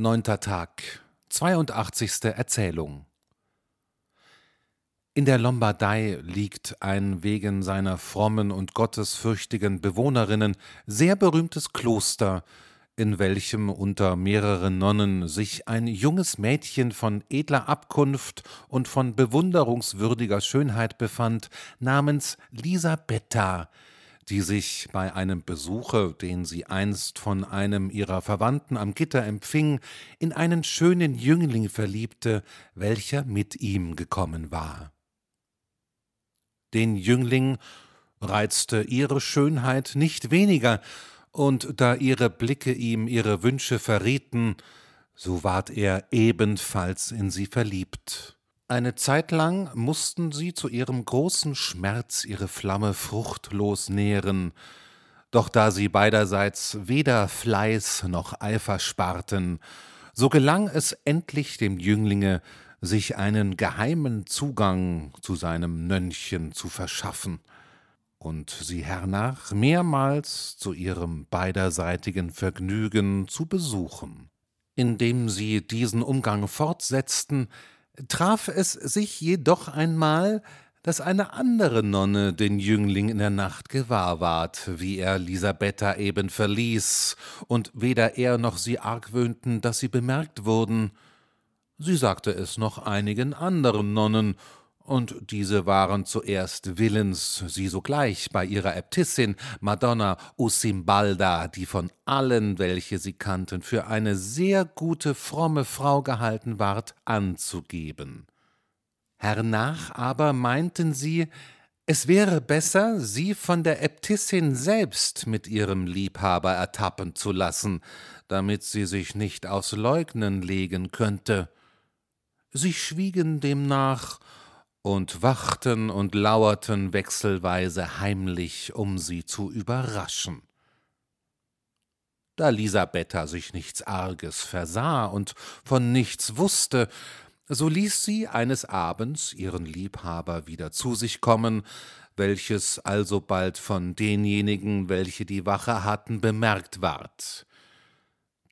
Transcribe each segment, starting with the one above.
Neunter Tag, 82. Erzählung. In der Lombardei liegt ein wegen seiner frommen und gottesfürchtigen Bewohnerinnen sehr berühmtes Kloster, in welchem unter mehreren Nonnen sich ein junges Mädchen von edler Abkunft und von bewunderungswürdiger Schönheit befand, namens Lisabetta, die sich bei einem Besuche, den sie einst von einem ihrer Verwandten am Gitter empfing, in einen schönen Jüngling verliebte, welcher mit ihm gekommen war. Den Jüngling reizte ihre Schönheit nicht weniger, und da ihre Blicke ihm ihre Wünsche verrieten, so ward er ebenfalls in sie verliebt. Eine Zeit lang mussten sie zu ihrem großen Schmerz ihre Flamme fruchtlos nähren, doch da sie beiderseits weder Fleiß noch Eifer sparten, so gelang es endlich dem Jünglinge, sich einen geheimen Zugang zu seinem Nönnchen zu verschaffen und sie hernach mehrmals zu ihrem beiderseitigen Vergnügen zu besuchen. Indem sie diesen Umgang fortsetzten, traf es sich jedoch einmal, dass eine andere Nonne den Jüngling in der Nacht gewahr ward, wie er Lisabetta eben verließ, und weder er noch sie argwöhnten, dass sie bemerkt wurden. Sie sagte es noch einigen anderen Nonnen, und diese waren zuerst willens, sie sogleich bei ihrer Äbtissin Madonna Usimbalda, die von allen, welche sie kannten, für eine sehr gute, fromme Frau gehalten ward, anzugeben. Hernach aber meinten sie, es wäre besser, sie von der Äbtissin selbst mit ihrem Liebhaber ertappen zu lassen, damit sie sich nicht aufs Leugnen legen könnte. Sie schwiegen demnach und wachten und lauerten wechselweise heimlich, um sie zu überraschen. Da Lisabetta sich nichts Arges versah und von nichts wusste, so ließ sie eines Abends ihren Liebhaber wieder zu sich kommen, welches alsobald von denjenigen, welche die Wache hatten, bemerkt ward.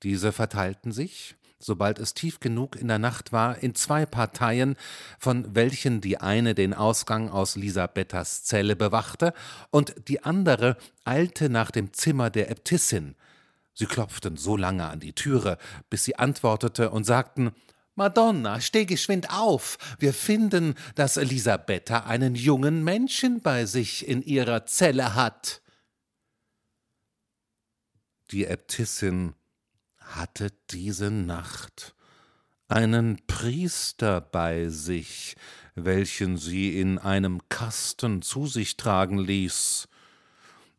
Diese verteilten sich, sobald es tief genug in der Nacht war, in zwei Parteien, von welchen die eine den Ausgang aus Lisabettas Zelle bewachte und die andere eilte nach dem Zimmer der Äbtissin. Sie klopften so lange an die Türe, bis sie antwortete und sagten Madonna, steh geschwind auf. Wir finden, dass Elisabetta einen jungen Menschen bei sich in ihrer Zelle hat. Die Äbtissin hatte diese Nacht einen Priester bei sich, welchen sie in einem Kasten zu sich tragen ließ.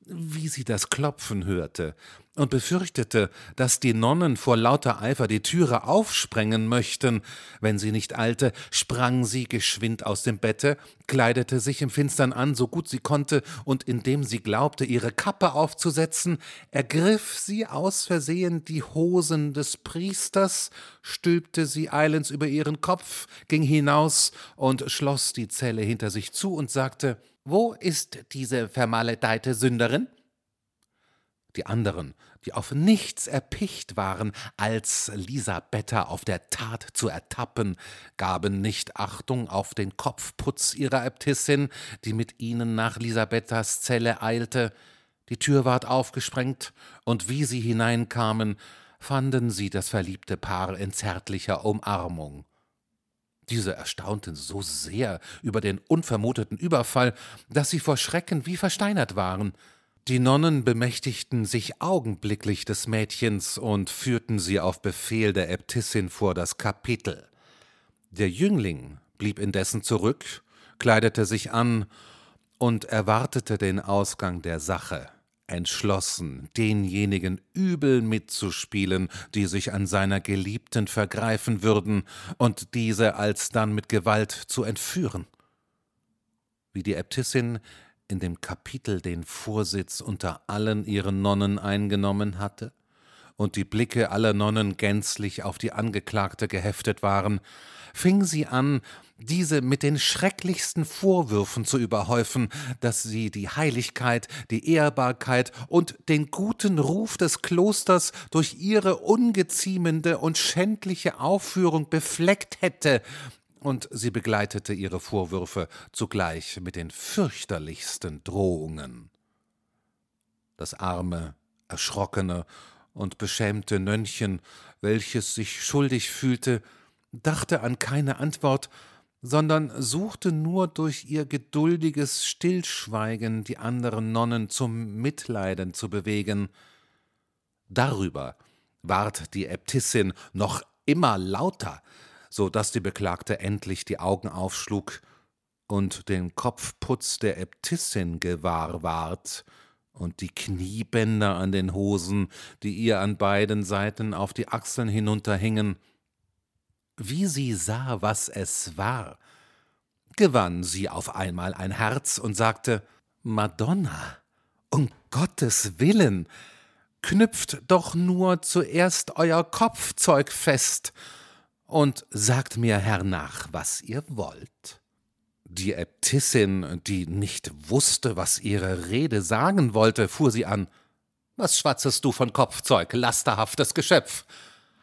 Wie sie das Klopfen hörte, und befürchtete, dass die Nonnen vor lauter Eifer die Türe aufsprengen möchten. Wenn sie nicht eilte, sprang sie geschwind aus dem Bette, kleidete sich im Finstern an, so gut sie konnte, und indem sie glaubte, ihre Kappe aufzusetzen, ergriff sie aus Versehen die Hosen des Priesters, stülpte sie eilends über ihren Kopf, ging hinaus und schloss die Zelle hinter sich zu und sagte, Wo ist diese vermaledeite Sünderin? Die anderen, die auf nichts erpicht waren, als Lisabetta auf der Tat zu ertappen, gaben nicht Achtung auf den Kopfputz ihrer Äbtissin, die mit ihnen nach Lisabettas Zelle eilte. Die Tür ward aufgesprengt, und wie sie hineinkamen, fanden sie das verliebte Paar in zärtlicher Umarmung. Diese erstaunten so sehr über den unvermuteten Überfall, dass sie vor Schrecken wie versteinert waren. Die Nonnen bemächtigten sich augenblicklich des Mädchens und führten sie auf Befehl der Äbtissin vor das Kapitel. Der Jüngling blieb indessen zurück, kleidete sich an und erwartete den Ausgang der Sache, entschlossen, denjenigen übel mitzuspielen, die sich an seiner Geliebten vergreifen würden, und diese alsdann mit Gewalt zu entführen. Wie die Äbtissin in dem Kapitel den Vorsitz unter allen ihren Nonnen eingenommen hatte und die Blicke aller Nonnen gänzlich auf die Angeklagte geheftet waren, fing sie an, diese mit den schrecklichsten Vorwürfen zu überhäufen, dass sie die Heiligkeit, die Ehrbarkeit und den guten Ruf des Klosters durch ihre ungeziemende und schändliche Aufführung befleckt hätte, und sie begleitete ihre Vorwürfe zugleich mit den fürchterlichsten Drohungen. Das arme, erschrockene und beschämte Nönnchen, welches sich schuldig fühlte, dachte an keine Antwort, sondern suchte nur durch ihr geduldiges Stillschweigen die anderen Nonnen zum Mitleiden zu bewegen. Darüber ward die Äbtissin noch immer lauter, so dass die Beklagte endlich die Augen aufschlug und den Kopfputz der Äbtissin gewahr ward und die Kniebänder an den Hosen, die ihr an beiden Seiten auf die Achseln hinunterhingen. Wie sie sah, was es war, gewann sie auf einmal ein Herz und sagte Madonna, um Gottes willen, knüpft doch nur zuerst euer Kopfzeug fest und sagt mir hernach, was ihr wollt. Die Äbtissin, die nicht wusste, was ihre Rede sagen wollte, fuhr sie an. Was schwatzest du von Kopfzeug, lasterhaftes Geschöpf?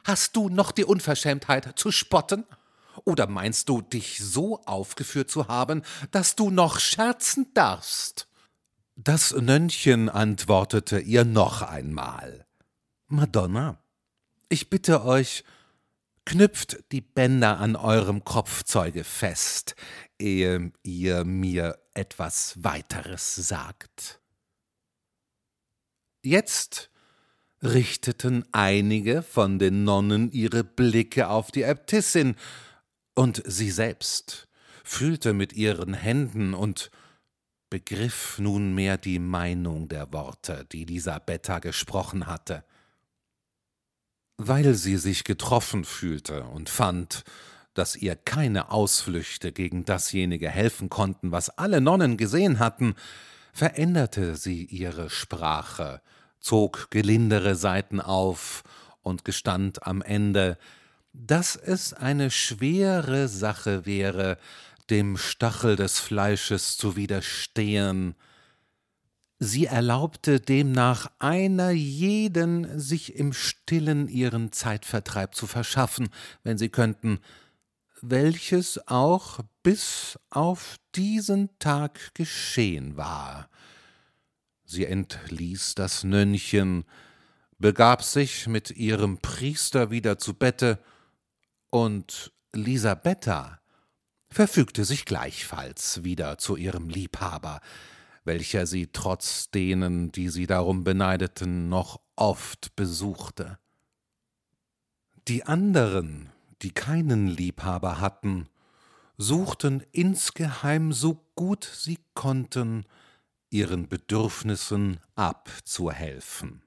Hast du noch die Unverschämtheit zu spotten? Oder meinst du, dich so aufgeführt zu haben, dass du noch scherzen darfst? Das Nönnchen antwortete ihr noch einmal. Madonna, ich bitte euch, knüpft die Bänder an eurem Kopfzeuge fest, ehe ihr mir etwas weiteres sagt. Jetzt richteten einige von den Nonnen ihre Blicke auf die Äbtissin, und sie selbst fühlte mit ihren Händen und begriff nunmehr die Meinung der Worte, die Elisabetta gesprochen hatte weil sie sich getroffen fühlte und fand, dass ihr keine Ausflüchte gegen dasjenige helfen konnten, was alle Nonnen gesehen hatten, veränderte sie ihre Sprache, zog gelindere Seiten auf und gestand am Ende, dass es eine schwere Sache wäre, dem Stachel des Fleisches zu widerstehen, Sie erlaubte demnach einer jeden, sich im stillen ihren Zeitvertreib zu verschaffen, wenn sie könnten, welches auch bis auf diesen Tag geschehen war. Sie entließ das Nönnchen, begab sich mit ihrem Priester wieder zu Bette, und Lisabetta verfügte sich gleichfalls wieder zu ihrem Liebhaber, welcher sie trotz denen, die sie darum beneideten, noch oft besuchte. Die anderen, die keinen Liebhaber hatten, suchten insgeheim so gut sie konnten, ihren Bedürfnissen abzuhelfen.